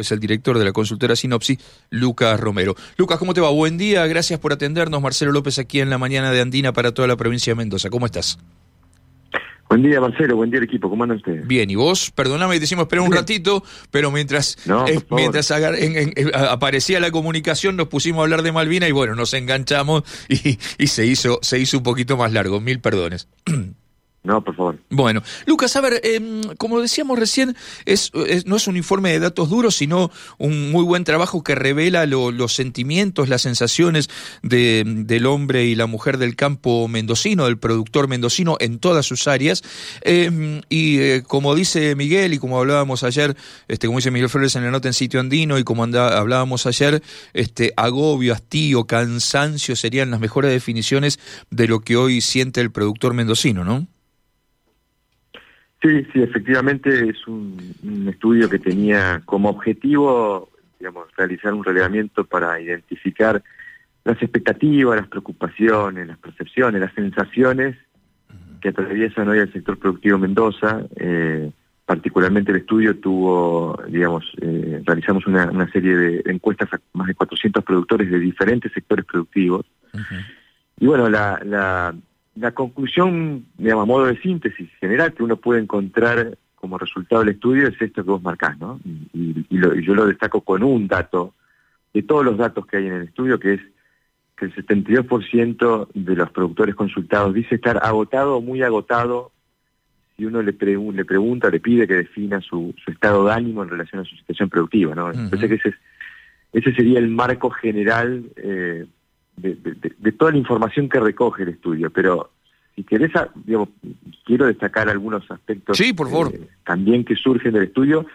es el director de la consultora Sinopsis, Lucas Romero. Lucas, ¿cómo te va? Buen día, gracias por atendernos. Marcelo López aquí en la mañana de Andina para toda la provincia de Mendoza. ¿Cómo estás? Buen día, Marcelo. Buen día, equipo. ¿Cómo andan ustedes? Bien, y vos, perdóname, decimos espera un ratito, pero mientras, eh, mientras eh, aparecía la comunicación nos pusimos a hablar de Malvina y bueno, nos enganchamos y, y se, hizo, se hizo un poquito más largo. Mil perdones. No, por favor. Bueno, Lucas, a ver, em, como decíamos recién, es, no es un informe de datos duros, sino un muy buen trabajo que revela los sentimientos, las sensaciones de, del hombre y la mujer del campo mendocino, del productor mendocino en todas sus áreas. Em, y eh, como dice Miguel y como hablábamos ayer, este, como dice Miguel Flores en la nota en sitio andino y como hablábamos ayer, este, agobio, hastío, cansancio serían las mejores definiciones de lo que hoy siente el productor mendocino, ¿no? Sí, sí, efectivamente es un, estudio que tenía como objetivo, digamos, realizar un relevamiento para identificar las expectativas, las preocupaciones, las percepciones, las sensaciones que atraviesan hoy el sector productivo Mendoza. Eh, particularmente el estudio tuvo, digamos, eh, realizamos una, serie de encuestas a más de 400 productores de diferentes sectores productivos. Y bueno, la la conclusión, digamos, a modo de síntesis general que uno puede encontrar como resultado del estudio es esto que vos marcás, ¿no? Y, yo lo destaco con un dato, de todos los datos que hay en el estudio, que es que el 72% de los productores consultados dice estar agotado o muy agotado si uno le, le pregunta, le pide que defina su, estado de ánimo en relación a su situación productiva, ¿no? Entonces ese, ese sería el marco general eh, de, toda la información que recoge el estudio, pero si querés, ah, digamos, quiero destacar algunos aspectos sí, por favor. Eh, también que surgen del estudio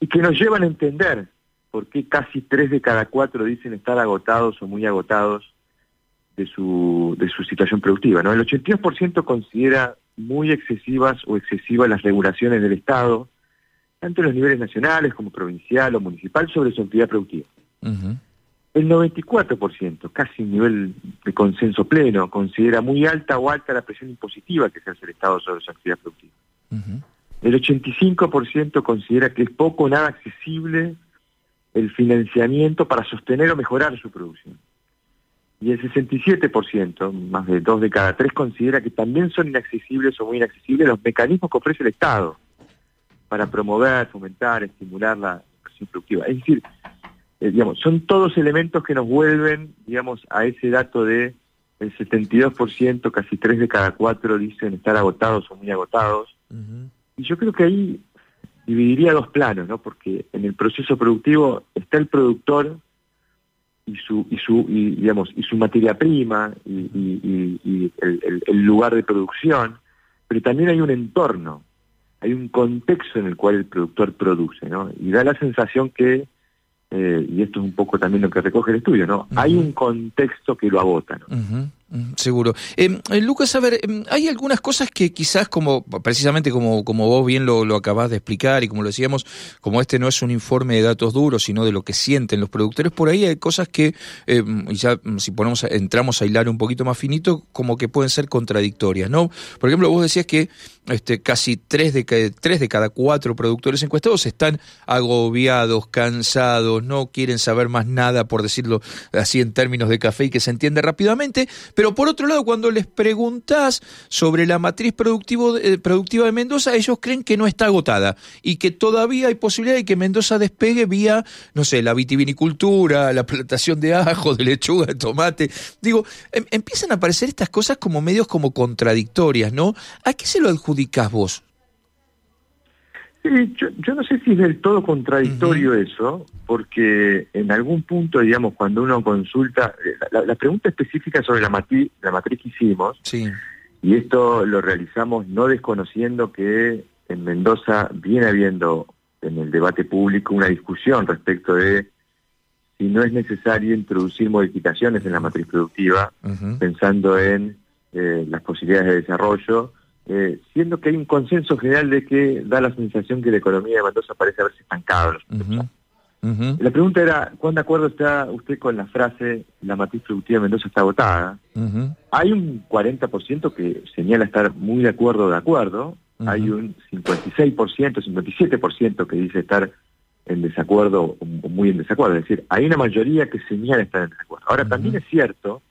y que nos llevan a entender por qué casi tres de cada cuatro dicen estar agotados o muy agotados de su, de su situación productiva. ¿no? El 82% considera muy excesivas o excesivas las regulaciones del Estado, tanto en los niveles nacionales como provincial o municipal, sobre su actividad productiva. El 94%, casi nivel de consenso pleno, considera muy alta o alta la presión impositiva que ejerce el Estado sobre su actividad productiva. El 85% considera que es poco o nada accesible el financiamiento para sostener o mejorar su producción. Y el 67%, más de dos de cada tres, considera que también son inaccesibles o muy inaccesibles los mecanismos que ofrece el Estado para promover, fomentar, estimular la presión productiva. Es decir, eh, digamos, son todos elementos que nos vuelven, digamos, a ese dato de el 72%, casi 3 de cada 4 dicen estar agotados o muy agotados. Y yo creo que ahí dividiría dos planos, ¿no? Porque en el proceso productivo está el productor y su y su y, digamos y su materia prima y, el, el, lugar de producción, pero también hay un entorno, hay un contexto en el cual el productor produce, ¿no? Y da la sensación que eh, y esto es un poco también lo que recoge el estudio, ¿no? Hay un contexto que lo agota, ¿no? Seguro. Em, eh, Lucas, a ver, em, hay algunas cosas que quizás como, precisamente como, como vos bien lo, lo acabás de explicar y como lo decíamos, como este no es un informe de datos duros, sino de lo que sienten los productores, por ahí hay cosas que, em, ya mm, si ponemos, entramos a hilar un poquito más finito, como que pueden ser contradictorias, ¿no? Por ejemplo, vos decías que este, casi tres de, tres de cada cuatro productores encuestados están agobiados, cansados, no quieren saber más nada, por decirlo así en términos de café y que se entiende rápidamente, pero por otro lado, cuando les preguntás sobre la matriz eh, productiva de Mendoza, ellos creen que no está agotada y que todavía hay posibilidad de que Mendoza despegue vía, no sé, la vitivinicultura, la plantación de ajo, de lechuga, de tomate. Digo, em, empiezan a aparecer estas cosas como medios como contradictorias, ¿no? ¿A qué se lo adjudicás vos? Sí, yo, no sé si es del todo contradictorio eso, porque en algún punto, digamos, cuando uno consulta, eh, la, pregunta específica sobre la matriz, la matriz que hicimos, y esto lo realizamos no desconociendo que en Mendoza viene habiendo en el debate público una discusión respecto de si no es necesario introducir modificaciones en la matriz productiva, pensando en eh, las posibilidades de desarrollo, eh, siendo que hay un consenso general de que da la sensación que la economía de Mendoza parece haberse estancado. La pregunta era, ¿cuán de acuerdo está usted con la frase la matriz productiva de Mendoza está agotada? Hay un 40% que señala estar muy de acuerdo de acuerdo, hay un 56%, 57% que dice estar en desacuerdo o muy en desacuerdo. Es decir, hay una mayoría que señala estar en desacuerdo. Ahora, también es cierto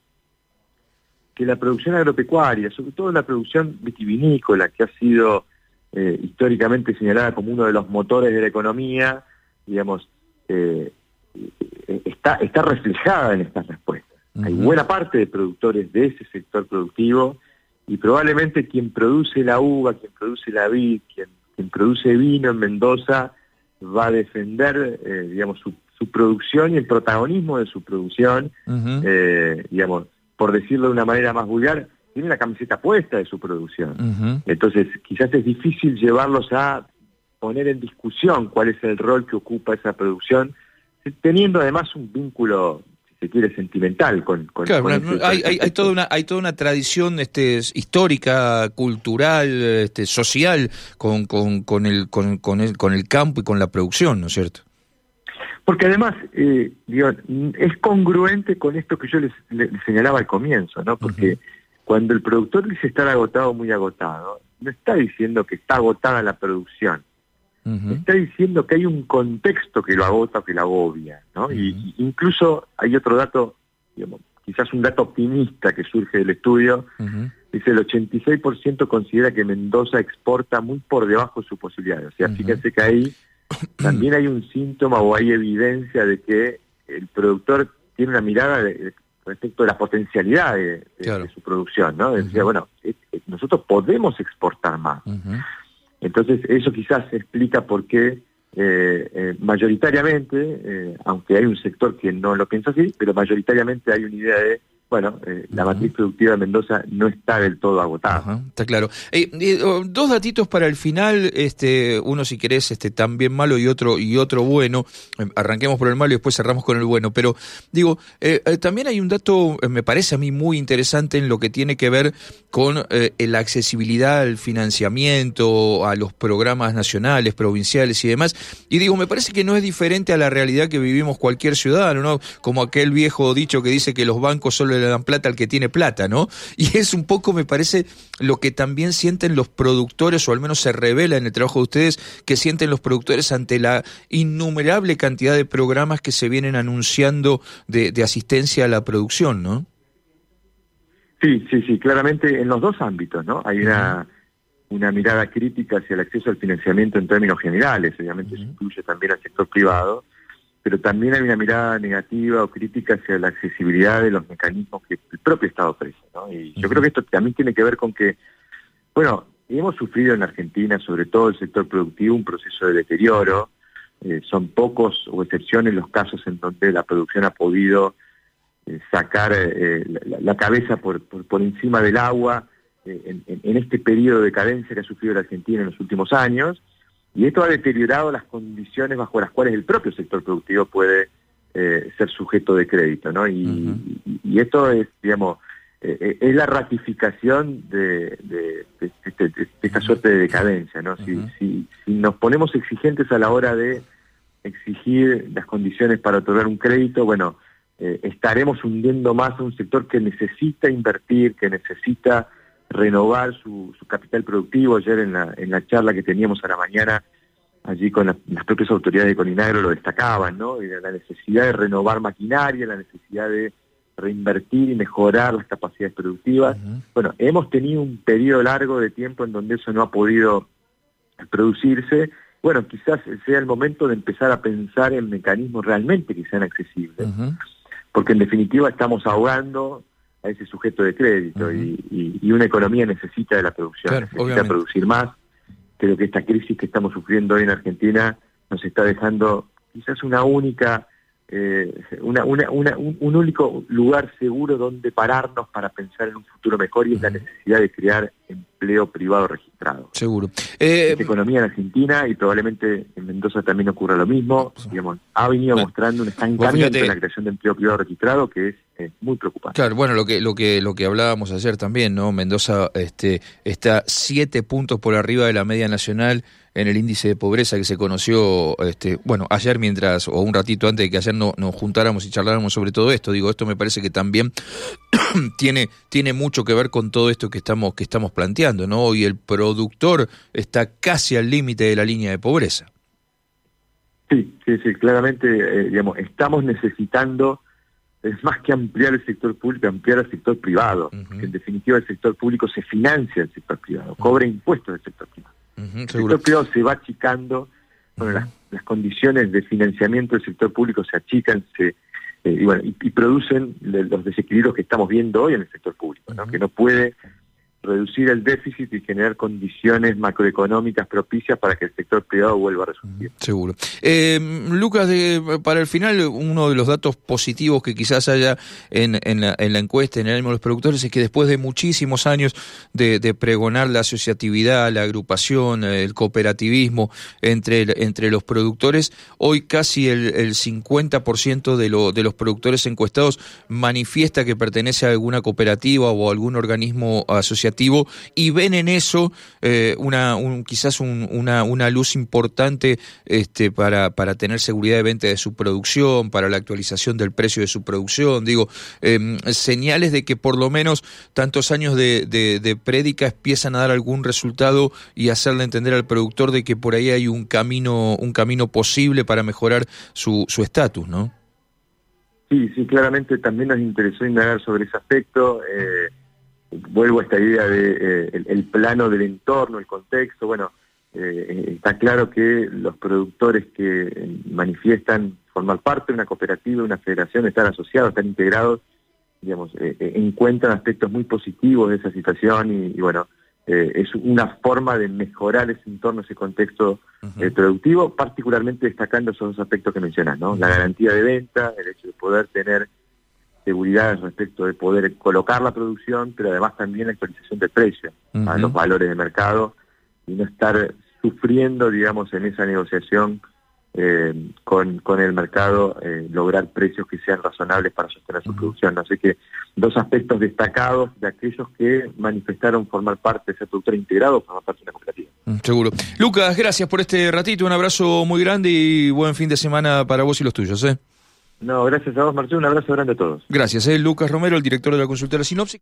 que la producción agropecuaria, sobre todo la producción vitivinícola, que ha sido eh, históricamente señalada como uno de los motores de la economía, digamos, eh, eh, está, está reflejada en estas respuestas. Hay buena parte de productores de ese sector productivo y probablemente quien produce la uva, quien produce la vid, quien, quien produce vino en Mendoza va a defender, digamos, su, su, producción y el protagonismo de su producción, digamos, por decirlo de una manera más vulgar, tiene la camiseta puesta de su producción. Entonces, quizás es difícil llevarlos a poner en discusión cuál es el rol que ocupa esa producción, teniendo además un vínculo si se quiere sentimental con, con, claro, hay, hay, toda una hay toda una tradición este histórica cultural este social con con, con el con, con el con el campo y con la producción no es cierto porque además, eh, es congruente con esto que yo les, señalaba al comienzo, ¿no? Porque cuando el productor dice estar agotado, muy agotado, no está diciendo que está agotada la producción. Está diciendo que hay un contexto que lo agota, que lo agobia, ¿no? Y incluso hay otro dato, digamos, quizás un dato optimista que surge del estudio, dice el 86% considera que Mendoza exporta muy por debajo de sus posibilidades. O sea, fíjense que ahí también hay un síntoma o hay evidencia de que el productor tiene una mirada respecto a la potencialidad de, su producción, ¿no? Decía, bueno, nosotros podemos exportar más. Entonces, eso quizás explica por qué eh, eh, mayoritariamente, eh, aunque hay un sector que no lo piensa así, pero mayoritariamente hay una idea de bueno, eh, la matriz productiva de Mendoza no está del todo agotada. está claro. Eh, eh, oh, dos datitos para el final, este, uno si querés este, también malo y otro y otro bueno. Em, arranquemos por el malo y después cerramos con el bueno. Pero digo, también hay un dato, me parece a mí muy interesante en lo que tiene que ver con la accesibilidad al financiamiento, a los programas nacionales, provinciales y demás. Y digo, me parece que no es diferente a la realidad que vivimos cualquier ciudadano, ¿no? Como aquel viejo dicho que dice que los bancos solo le dan plata al que tiene plata, ¿no? Y es un poco, me parece, lo que también sienten los productores, o al menos se revela en el trabajo de ustedes, que sienten los productores ante la innumerable cantidad de programas que se vienen anunciando de, asistencia a la producción, ¿no? Sí, sí, sí, claramente en los dos ámbitos, ¿no? Hay una, una mirada crítica hacia el acceso al financiamiento en términos generales, obviamente eso incluye también al sector privado, pero también hay una mirada negativa o crítica hacia la accesibilidad de los mecanismos que el propio Estado ofrece. ¿no? Y yo creo que esto también tiene que ver con que, bueno, hemos sufrido en Argentina, sobre todo el sector productivo, un proceso de deterioro. Eh, son pocos o excepciones los casos en donde la producción ha podido eh, sacar eh, la, cabeza por, por, encima del agua en, en, este periodo de cadencia que ha sufrido la Argentina en los últimos años. Y esto ha deteriorado las condiciones bajo las cuales el propio sector productivo puede eh, ser sujeto de crédito, ¿no? Y, esto es, digamos, eh, eh, es la ratificación de, esta suerte de decadencia, ¿no? si, si, nos ponemos exigentes a la hora de exigir las condiciones para otorgar un crédito, bueno, estaremos hundiendo más a un sector que necesita invertir, que necesita renovar su, capital productivo. Ayer en la, en la charla que teníamos a la mañana, allí con las propias autoridades de Coninagro lo destacaban, ¿no? la necesidad de renovar maquinaria, la necesidad de reinvertir y mejorar las capacidades productivas. Bueno, hemos tenido un periodo largo de tiempo en donde eso no ha podido producirse. Bueno, quizás sea el momento de empezar a pensar en mecanismos realmente que sean accesibles, porque en definitiva estamos ahogando a ese sujeto de crédito y, una economía necesita de la producción, necesita producir más. Creo que esta crisis que estamos sufriendo hoy en Argentina nos está dejando quizás una única eh, una, una, un, único lugar seguro donde pararnos para pensar en un futuro mejor y es la necesidad de crear empleo privado registrado. Seguro. Eh, economía en Argentina y probablemente en Mendoza también ocurra lo mismo. Digamos, ha venido mostrando un estancamiento en la creación de empleo privado registrado que es muy preocupante. Claro, bueno, lo que lo que lo que hablábamos ayer también, ¿no? Mendoza este está siete puntos por arriba de la media nacional en el índice de pobreza que se conoció, este, bueno, ayer mientras, o un ratito antes de que ayer no, nos juntáramos y charláramos sobre todo esto, digo, esto me parece que también tiene, tiene mucho que ver con todo esto que estamos, que estamos planteando, ¿no? Hoy el productor está casi al límite de la línea de pobreza. Sí, sí, sí, claramente, eh, digamos, estamos necesitando, es más que ampliar el sector público, ampliar el sector privado. En definitiva, el sector público se financia del sector privado, cobra impuestos del sector privado. el sector privado se va achicando, bueno, las, condiciones de financiamiento del sector público se achican, se eh, y, bueno, y, producen los desequilibrios que estamos viendo hoy en el sector público, ¿no? que no puede reducir el déficit y generar condiciones macroeconómicas propicias para que el sector privado vuelva a resurgir. Seguro. Eh, Lucas, de, para el final, uno de los datos positivos que quizás haya en, en, la, en la, encuesta, en el ánimo de los productores, es que después de muchísimos años de, de pregonar la asociatividad, la agrupación, el cooperativismo entre, entre los productores, hoy casi el, el 50% de, lo, de los productores encuestados manifiesta que pertenece a alguna cooperativa o algún organismo asociativo y ven en eso eh, una, quizás una, una, luz importante este, para, para tener seguridad de venta de su producción, para la actualización del precio de su producción. Digo, em, señales de que por lo menos tantos años de, de, prédica empiezan a dar algún resultado y hacerle entender al productor de que por ahí hay un camino, un camino posible para mejorar su estatus, ¿no? Sí, sí, claramente también nos interesó indagar sobre ese aspecto. Eh, vuelvo a esta idea de eh, el, plano del entorno, el contexto, bueno, eh, está claro que los productores que manifiestan formar parte de una cooperativa, de una federación, estar asociados, estar integrados, digamos, eh, encuentran aspectos muy positivos de esa situación y, bueno, es una forma de mejorar ese entorno, ese contexto productivo, particularmente destacando esos dos aspectos que mencionas, ¿no? La garantía de venta, el hecho de poder tener seguridad respecto de poder colocar la producción, pero además también la actualización de precios a los valores de mercado y no estar sufriendo, digamos, en esa negociación eh, con, con el mercado, eh, lograr precios que sean razonables para sostener su producción. Así que dos aspectos destacados de aquellos que manifestaron formar parte de ese productor integrado, formar parte de una cooperativa. Mm, seguro. Lucas, gracias por este ratito, un abrazo muy grande y buen fin de semana para vos y los tuyos. ¿eh? No, gracias a vos, Marcelo. Un abrazo grande a todos. Gracias. Es Lucas Romero, el director de la consultora Sinopsis.